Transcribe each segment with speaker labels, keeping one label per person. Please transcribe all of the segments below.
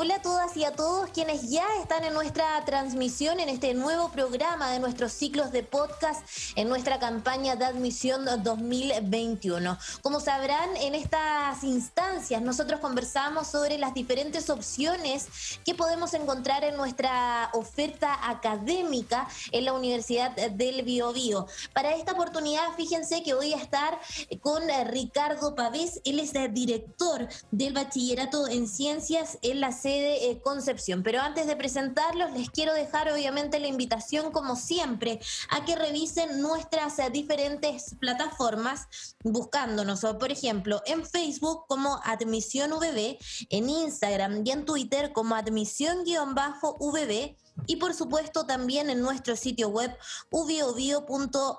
Speaker 1: Hola a todas y a todos quienes ya están en nuestra transmisión en este nuevo programa de nuestros ciclos de podcast en nuestra campaña de admisión 2021. Como sabrán, en estas instancias nosotros conversamos sobre las diferentes opciones que podemos encontrar en nuestra oferta académica en la Universidad del Biobío. Para esta oportunidad, fíjense que voy a estar con Ricardo Pavés, él es el director del bachillerato en ciencias en la de eh, Concepción. Pero antes de presentarlos, les quiero dejar obviamente la invitación, como siempre, a que revisen nuestras eh, diferentes plataformas buscándonos, por ejemplo, en Facebook como Admisión VB, en Instagram y en Twitter como Admisión-VB y por supuesto también en nuestro sitio web ubiobio.com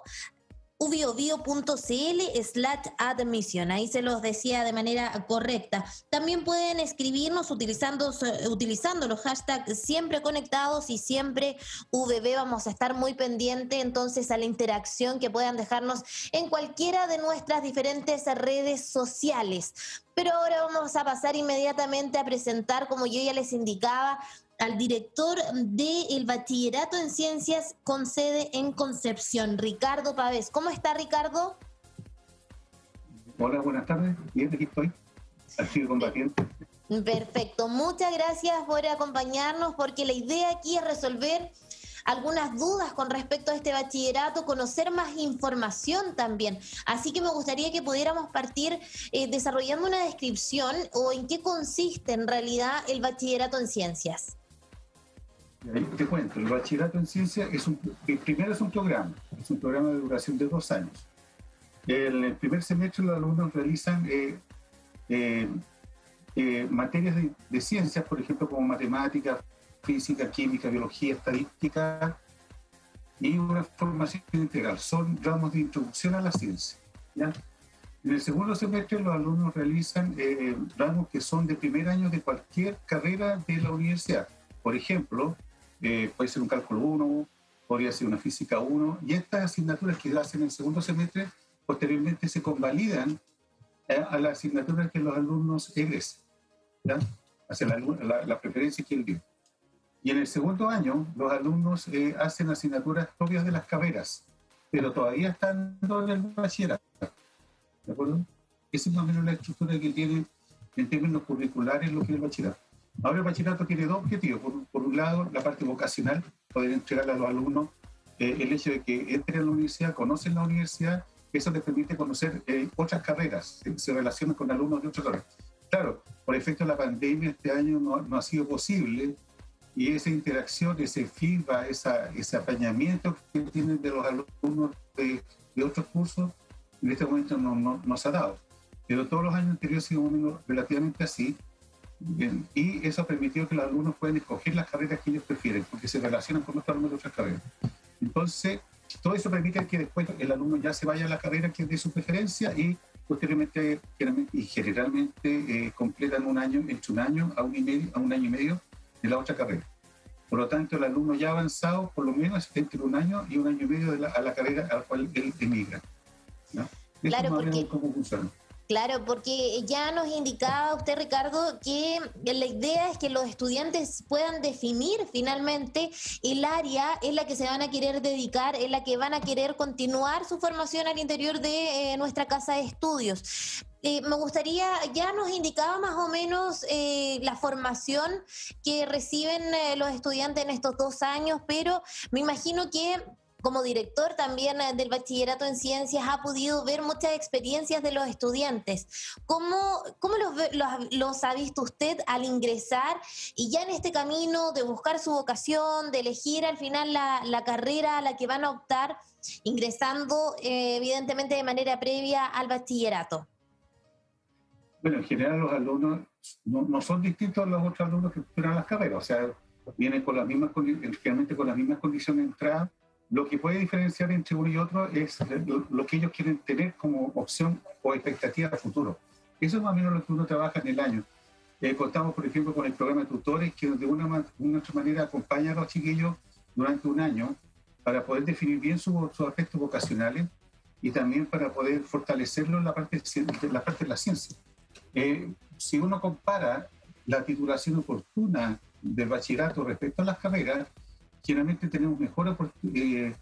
Speaker 1: ubiobio.cl slash admisión. Ahí se los decía de manera correcta. También pueden escribirnos utilizando, utilizando los hashtags siempre conectados y siempre VB. Vamos a estar muy pendiente entonces a la interacción que puedan dejarnos en cualquiera de nuestras diferentes redes sociales. Pero ahora vamos a pasar inmediatamente a presentar, como yo ya les indicaba, al director del Bachillerato en Ciencias con sede en Concepción, Ricardo Pavés. ¿Cómo está Ricardo?
Speaker 2: Hola, buenas tardes. Bien, aquí estoy. Así combatiente.
Speaker 1: Perfecto. Muchas gracias por acompañarnos porque la idea aquí es resolver algunas dudas con respecto a este bachillerato, conocer más información también. Así que me gustaría que pudiéramos partir eh, desarrollando una descripción o en qué consiste en realidad el bachillerato en ciencias.
Speaker 2: Te cuento, el bachillerato en ciencia es un, primero es un programa, es un programa de duración de dos años. En el primer semestre los alumnos realizan eh, eh, eh, materias de, de ciencias, por ejemplo, como matemáticas, física, química, biología, estadística y una formación integral. Son ramos de introducción a la ciencia. ¿ya? En el segundo semestre los alumnos realizan ramos que son de primer año de cualquier carrera de la universidad. Por ejemplo, eh, puede ser un cálculo 1, podría ser una física 1, y estas asignaturas que hacen en el segundo semestre posteriormente se convalidan eh, a las asignaturas que los alumnos egresen, hacia la, la, preferencia que él dio. Y en el segundo año, los alumnos eh, hacen asignaturas propias de las carreras, pero todavía están en el bachillerato. ¿De acuerdo? Esa es más o menos la estructura que tiene en términos curriculares lo que es el bachillerato. Ahora el bachillerato tiene dos objetivos. Por, un lado, la parte vocacional, poder entregarle a los alumnos eh, el hecho de que entren a la universidad, conocen la universidad, eso les permite conocer eh, otras carreras, se, relacionan con alumnos de otras carreras. Claro, por efecto de la pandemia este año no, ha sido posible y esa interacción, ese feedback, esa, ese apañamiento que tienen de los alumnos de, de otros cursos, en este momento no, no, no, se ha dado. Pero todos los años anteriores ha sido relativamente así y eso ha permitido que los alumnos puedan escoger las carreras que ellos prefieren, porque se relacionan con otros alumnos de otras carreras. Entonces, todo eso permite que después el alumno ya se vaya a la carrera que es de su preferencia y posteriormente y generalmente eh, completan un año, entre un año a un, y medio, a un año y medio de la otra carrera. Por lo tanto, el alumno ya avanzado, por lo menos entre un año y un año y medio de la, a la carrera a la cual él emigra.
Speaker 1: ¿no? Claro, porque, cómo funciona. Claro, porque ya nos indicaba usted, Ricardo, que la idea es que los estudiantes puedan definir finalmente el área en la que se van a querer dedicar, en la que van a querer continuar su formación al interior de eh, nuestra casa de estudios. Eh, me gustaría, ya nos indicaba más o menos eh, la formación que reciben los estudiantes en estos dos años, pero me imagino que como director también eh, del bachillerato en ciencias, ha podido ver muchas experiencias de los estudiantes. ¿Cómo, cómo los, los, ha visto usted al ingresar y ya en este camino de buscar su vocación, de elegir al final la, la carrera a la que van a optar, ingresando eh, evidentemente de manera previa al bachillerato?
Speaker 2: Bueno, en general los alumnos no, no son distintos a los otros alumnos que esperan las carreras, o sea, vienen con las mismas, con las mismas condiciones de entrada lo que puede diferenciar entre uno y otro es lo que ellos quieren tener como opción o expectativa a futuro. Eso es más o menos lo que uno trabaja en el año. Eh, contamos, por ejemplo, con el programa de tutores que de una, u otra manera acompaña a los chiquillos durante un año para poder definir bien sus aspectos vocacionales y también para poder fortalecerlo en la parte, la parte de la ciencia. Eh, si uno compara la titulación oportuna del bachillerato respecto a las carreras, generalmente tenemos mejor eh,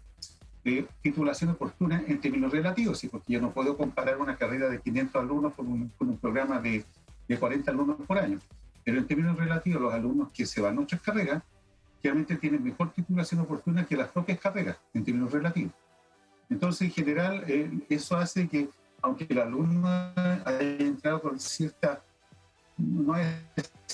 Speaker 2: titulación oportuna en términos relativos, ¿sí? porque yo no puedo comparar una carrera de 500 alumnos con un, con un programa de, de, 40 alumnos por año. Pero en términos relativos, los alumnos que se van a otras carreras, generalmente tienen mejor titulación oportuna que las propias carreras, en términos relativos. Entonces, en general, eh, eso hace que, aunque el alumno haya entrado con cierta, no es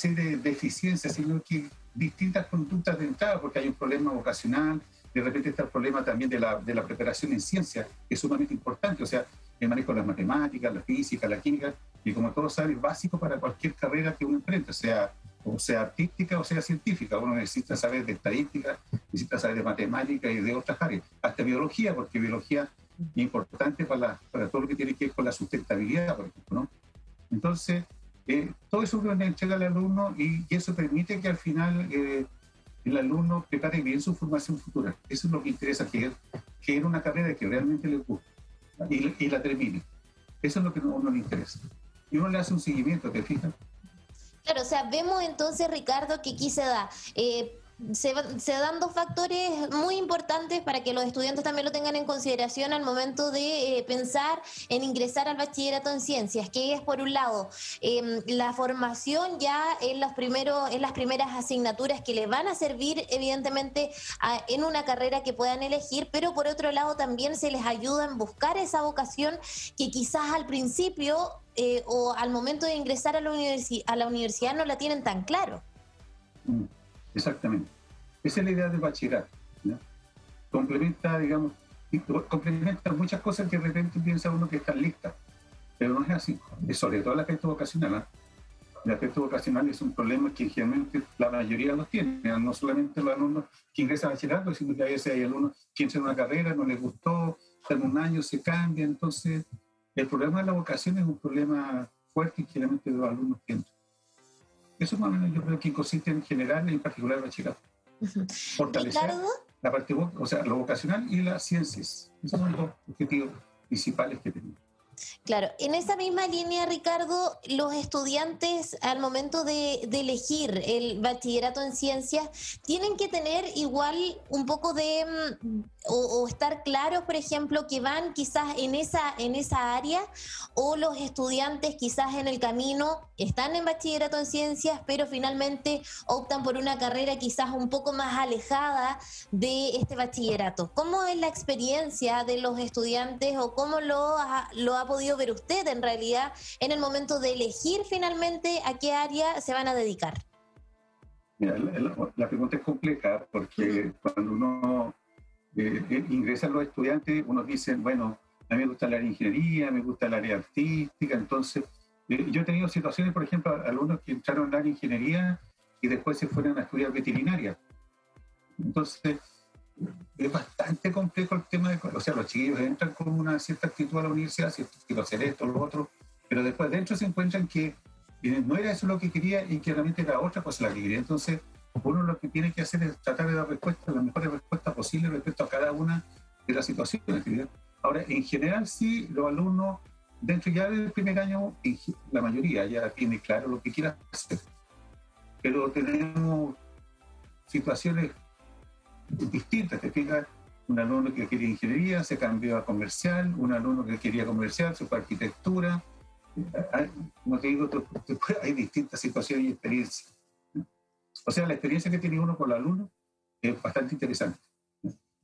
Speaker 2: de deficiencia, sino que distintas conductas de entrada, porque hay un problema vocacional, de repente está el problema también de la, de la preparación en ciencia, que es sumamente importante, o sea, el manejo de las matemáticas, la física, la química, y como todos saben, es básico para cualquier carrera que uno emprenda, sea, o sea artística o sea científica. Uno necesita saber de estadística, necesita saber de matemática y de otras áreas, hasta biología, porque biología es importante para, para todo lo que tiene que ver con la sustentabilidad, por ejemplo, ¿no? Entonces, eh, todo eso uno le entrega al alumno y, eso permite que al final eh, el alumno prepare bien su formación futura. Eso es lo que interesa, que, que era una carrera que realmente le gusta y, la termine. Eso es lo que a uno le interesa. Y uno le hace un seguimiento, ¿te fijas?
Speaker 1: Claro, o sea, vemos entonces, Ricardo, que aquí da eh, se, dan dos factores muy importantes para que los estudiantes también lo tengan en consideración al momento de eh, pensar en ingresar al bachillerato en ciencias, que es por un lado em, la formación ya en los primeros, las primeras asignaturas que les van a servir evidentemente en una carrera que puedan elegir, pero por otro lado también se les ayuda en buscar esa vocación que quizás al principio eh, o al momento de ingresar a la, a la universidad no la tienen tan claro.
Speaker 2: Mm. Exactamente. Esa es la idea del bachillerato. Complementa, digamos, complementa muchas cosas que de repente piensa uno que están listas, pero no es así. Es sobre todo el aspecto vocacional. ¿eh? El aspecto vocacional es un problema que generalmente la mayoría los tiene, no solamente los alumnos que ingresan a bachillerato, sino que veces hay alumnos que entran en una carrera, no les gustó, en un año, se cambia. Entonces, el problema de la vocación es un problema fuerte que generalmente los alumnos tienen. Eso más o menos yo creo que consiste en general y en particular el bachillerato. Fortalecer la parte, o sea, lo vocacional y las ciencias. Esos son los objetivos principales que tenemos.
Speaker 1: Claro, en esa misma línea, Ricardo, los estudiantes al momento de, elegir el bachillerato en ciencias tienen que tener igual un poco de, o, estar claros, por ejemplo, que van quizás en esa, en esa área, o los estudiantes quizás en el camino están en bachillerato en ciencias, pero finalmente optan por una carrera quizás un poco más alejada de este bachillerato. ¿Cómo es la experiencia de los estudiantes o cómo lo lo ha podido ver usted en realidad en el momento de elegir finalmente a qué área se van a dedicar?
Speaker 2: la, pregunta es compleja porque cuando uno eh, eh, ingresa a los estudiantes, uno dice, bueno, a mí me gusta el área ingeniería, me gusta el área artística, entonces eh, yo he tenido situaciones, por ejemplo, alumnos que entraron en área ingeniería y después se fueron a estudiar veterinaria. Entonces, es bastante complejo el tema de, o sea, los chiquillos entran con una cierta actitud a la universidad, cierto, quiero hacer esto, lo otro, pero después dentro se encuentran que no era eso lo que quería y que realmente era otra cosa la que quería. Entonces, uno lo que tiene que hacer es tratar de dar respuesta, las mejores respuestas posibles respecto a cada una de las situaciones. Ahora, en general, sí, los alumnos, dentro ya del primer año, la mayoría ya tiene claro lo que quiere hacer. Pero tenemos situaciones distintas. Te fijas, un alumno que quería ingeniería se cambió a comercial, un alumno que quería comercial se fue a arquitectura. Como te digo, hay distintas situaciones y experiencias. O sea, la experiencia que tiene uno con los alumnos es bastante interesante.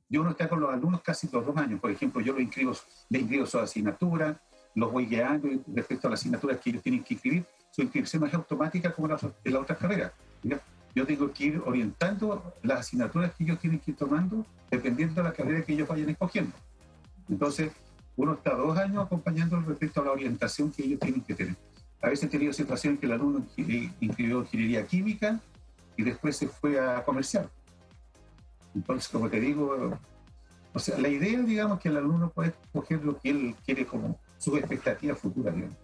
Speaker 2: Yo uno está con los alumnos casi todos los años. Por ejemplo, yo lo inscribo, le inscribo su asignatura, los voy guiando respecto a las asignaturas que ellos tienen que inscribir. Su inscripción es automática como en las otras carreras yo tengo que ir orientando las asignaturas que ellos tienen que ir tomando dependiendo de la carrera que ellos vayan escogiendo. Entonces, uno está dos años acompañando respecto a la orientación que ellos tienen que tener. A veces he tenido situaciones que el alumno inscribió ingeniería química y después se fue a comercial. Entonces, como te digo, o sea, la idea, digamos, que el alumno puede escoger lo que él quiere como su expectativa futura, digamos.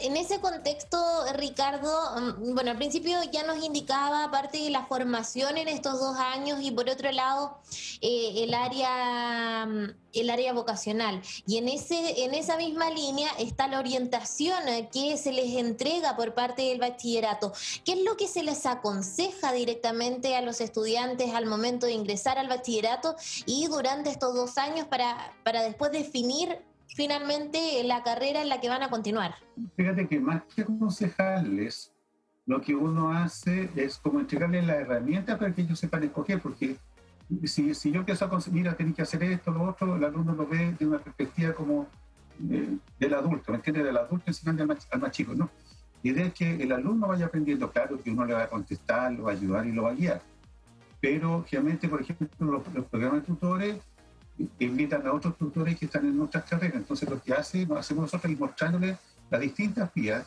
Speaker 1: En ese contexto, Ricardo, mm, bueno, al principio ya nos indicaba, aparte de la formación en estos dos años y por otro lado, eh, el área mm, el área vocacional. Y en, ese, en esa misma línea está la orientación que se les entrega por parte del bachillerato. ¿Qué es lo que se les aconseja directamente a los estudiantes al momento de ingresar al bachillerato y durante estos dos años para, para después definir finalmente la carrera en la que van a continuar?
Speaker 2: Fíjate que más que aconsejarles, lo que uno hace es como entregarles la herramienta para que ellos sepan escoger, porque si, si yo empiezo a conseguir, mira, que hacer esto, lo otro, el alumno lo ve de una perspectiva como eh, del adulto, ¿me entiendes? Del adulto enseñando al más, al más chico, ¿no? La idea es que el alumno vaya aprendiendo, claro, que uno le va a contestar, lo va a ayudar y lo va a guiar. Pero, obviamente, por ejemplo, los, los programas de tutores invitan a otros tutores que están en otras carreras. Entonces lo que hace, hacemos nosotros es mostrándoles las distintas vías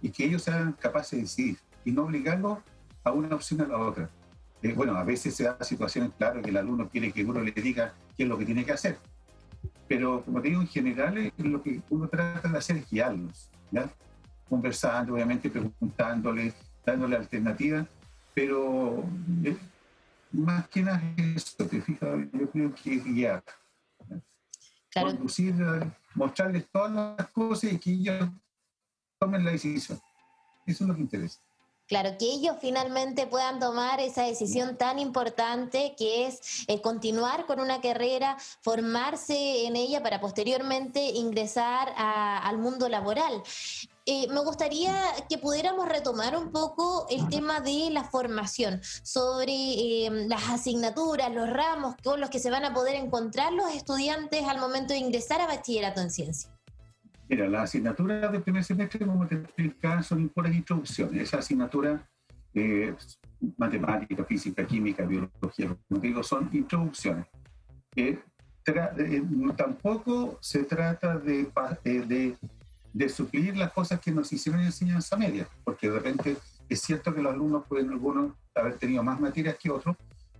Speaker 2: y que ellos sean capaces de decidir y no obligarlos a una opción a la otra. Eh, bueno, a veces se da situaciones, claro, que el alumno quiere que uno le diga qué es lo que tiene que hacer. Pero como te digo, en general lo que uno trata de hacer es guiarlos, ¿ya? conversando, obviamente preguntándole, dándole alternativas, pero eh, más que nada eso, te fijas, yo creo que guiar. Claro. Conducir, mostrarles todas las cosas y que ellos tomen la decisión. Eso es lo que interesa.
Speaker 1: Claro, que ellos finalmente puedan tomar esa decisión tan importante que es eh, continuar con una carrera, formarse en ella para posteriormente ingresar al mundo laboral. Eh, me gustaría que pudiéramos retomar un poco el tema de la formación, sobre em, las asignaturas, los ramos con los que se van a poder encontrar los estudiantes al momento de ingresar a bachillerato en ciencia.
Speaker 2: Mira, las asignaturas del primer semestre, como te explicaba, son puras introducciones. Esa asignatura, eh, matemática, física, química, biología, como digo, son introducciones. Eh, tampoco se trata de, de de suplir las cosas que nos hicieron en enseñanza media, porque de repente es cierto que los alumnos pueden algunos haber tenido más materias que otros,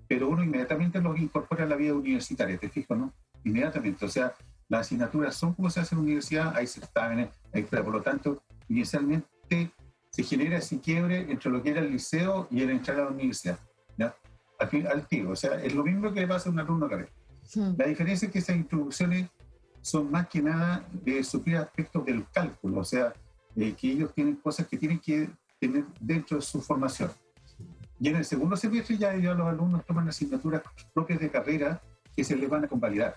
Speaker 2: pero uno inmediatamente los incorpora a la vida universitaria, te fijo, ¿no? Inmediatamente, o sea, las asignaturas son como se hace en la universidad, hay certámenes, hay por lo tanto, inicialmente se genera ese quiebre entre lo que era el liceo y el entrar a la universidad, ¿ya? Al, fin, al tiro, o sea, es lo mismo que le pasa a un alumno acá. La diferencia es que esas introducciones son más que nada de suplir aspectos del cálculo, o sea, que ellos tienen cosas que tienen que tener dentro de su formación. Y en el segundo semestre ya, ya los alumnos toman asignaturas propias de carrera que se les van a convalidar.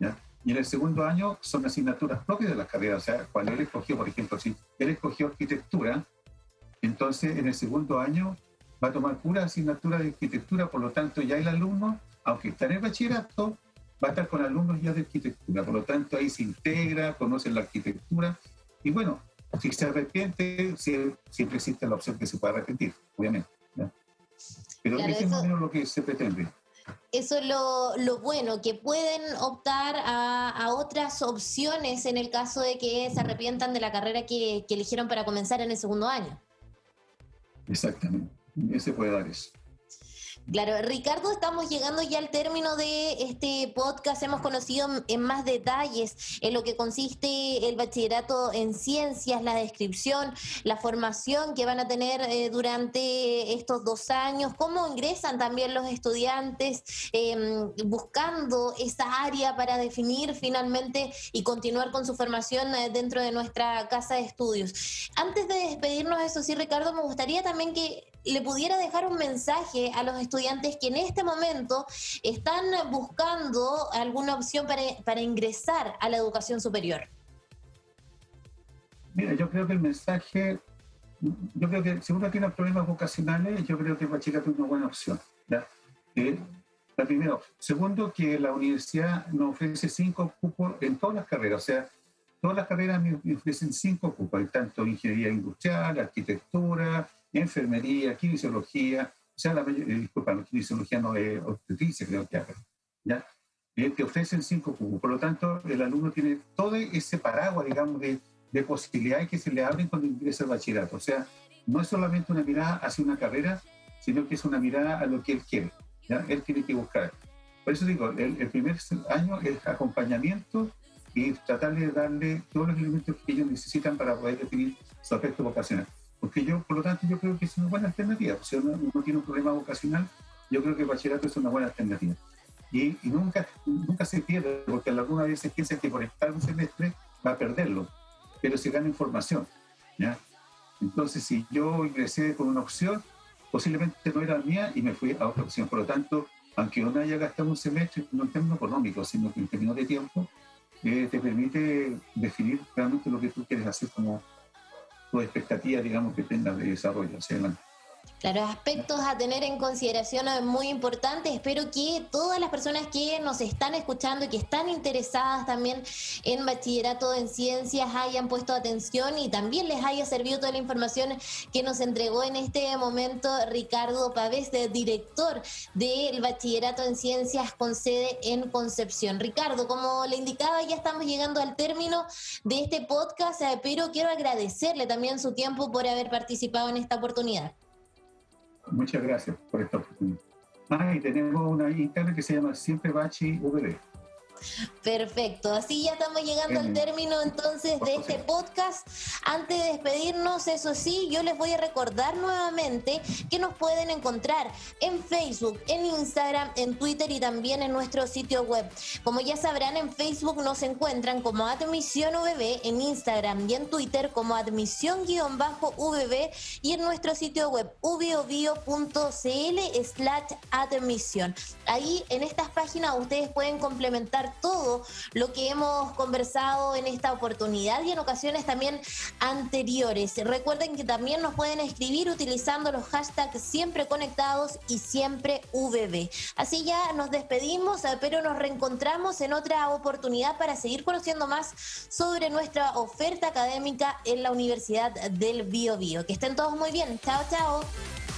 Speaker 2: ¿ya? Y en el segundo año son asignaturas propias de las carreras, o sea, cuando él escogió, por ejemplo, si él escogió arquitectura, entonces en el segundo año va a tomar pura asignatura de arquitectura, por lo tanto ya el alumno, aunque está en el bachillerato, va a estar con alumnos ya de arquitectura, por lo tanto ahí se integra, conoce la arquitectura y bueno, si se arrepiente, siempre existe la opción que se pueda arrepentir, obviamente. Pero eso, es más o menos lo que se pretende.
Speaker 1: Eso es lo, bueno, que pueden optar a, otras opciones en el caso de que se arrepientan de la carrera que, que eligieron para comenzar en el segundo año.
Speaker 2: Exactamente, se puede dar eso.
Speaker 1: Claro, Ricardo, estamos llegando ya al término de este podcast. Hemos conocido en más detalles en lo que consiste el bachillerato en ciencias, la descripción, la formación que van a tener eh, durante estos dos años, cómo ingresan también los estudiantes em, buscando esa área para definir finalmente y continuar con su formación eh, dentro de nuestra casa de estudios. Antes de despedirnos, eso sí, Ricardo, me gustaría también que le pudiera dejar un mensaje a los estudiantes que en este momento están buscando alguna opción para, para ingresar a la educación superior?
Speaker 2: Mira, yo creo que el mensaje, yo creo que si uno tiene problemas vocacionales, yo creo que bachillerato es una buena opción. Eh, la primero. Segundo, que la universidad nos ofrece cinco cupos en todas las carreras. O sea, todas las carreras me ofrecen cinco cupos. Hay tanto ingeniería industrial, arquitectura, enfermería, kinesiología, sea, la, eh, disculpa, la kinesiología no es obstetricia, creo que ¿ya? Eh, te ofrecen cinco cubos, por lo tanto, el alumno tiene todo ese paraguas, digamos, de, de posibilidades que se le abren cuando ingresa al bachillerato. O sea, no es solamente una mirada hacia una carrera, sino que es una mirada a lo que él quiere. ¿ya? Él tiene que buscar. Por eso digo, el, el primer año es acompañamiento y tratar de darle todos los elementos que ellos necesitan para poder definir su aspecto vocacional. Porque yo, por lo tanto, yo creo que es una buena alternativa. Si uno, tiene un problema vocacional, yo creo que el bachillerato es una buena alternativa. Y, nunca, nunca se pierde, porque algunas veces piensa que por estar un semestre va a perderlo, pero se gana información. ¿ya? Entonces, si yo ingresé con una opción, posiblemente no era mía y me fui a otra opción. Por lo tanto, aunque uno haya gastado un semestre, no en términos económicos, sino que en términos de tiempo, eh, te permite definir realmente lo que tú quieres hacer como tu expectativa, digamos, que tengas de desarrollo hacia adelante.
Speaker 1: Claro, aspectos a tener en consideración muy importantes. Espero que todas las personas que nos están escuchando y que están interesadas también en bachillerato en ciencias hayan puesto atención y también les haya servido toda la información que nos entregó en este momento Ricardo Pavés, director del bachillerato en ciencias con sede en Concepción. Ricardo, como le indicaba, ya estamos llegando al término de este podcast, pero quiero agradecerle también su tiempo por haber participado en esta oportunidad.
Speaker 2: Muchas gracias por esta oportunidad. Ah, y tenemos una internet que se llama Siempre Bachi VD.
Speaker 1: Perfecto, así ya estamos llegando al término entonces de este podcast. Antes de despedirnos, eso sí, yo les voy a recordar nuevamente que nos pueden encontrar en Facebook, en Instagram, en Twitter y también en nuestro sitio web. Como ya sabrán, en Facebook nos encuentran como Admisión VB, en Instagram y en Twitter como Admisión-VB y en nuestro sitio web ubiobio.cl slash admisión. Ahí en estas páginas ustedes pueden complementar todo lo que hemos conversado en esta oportunidad y en ocasiones también anteriores. Recuerden que también nos pueden escribir utilizando los hashtags siempre conectados y siempre VB. Así ya nos despedimos, eh, pero nos reencontramos en otra oportunidad para seguir conociendo más sobre nuestra oferta académica en la Universidad del Bio Bio. Que estén todos muy bien. Chao, chao.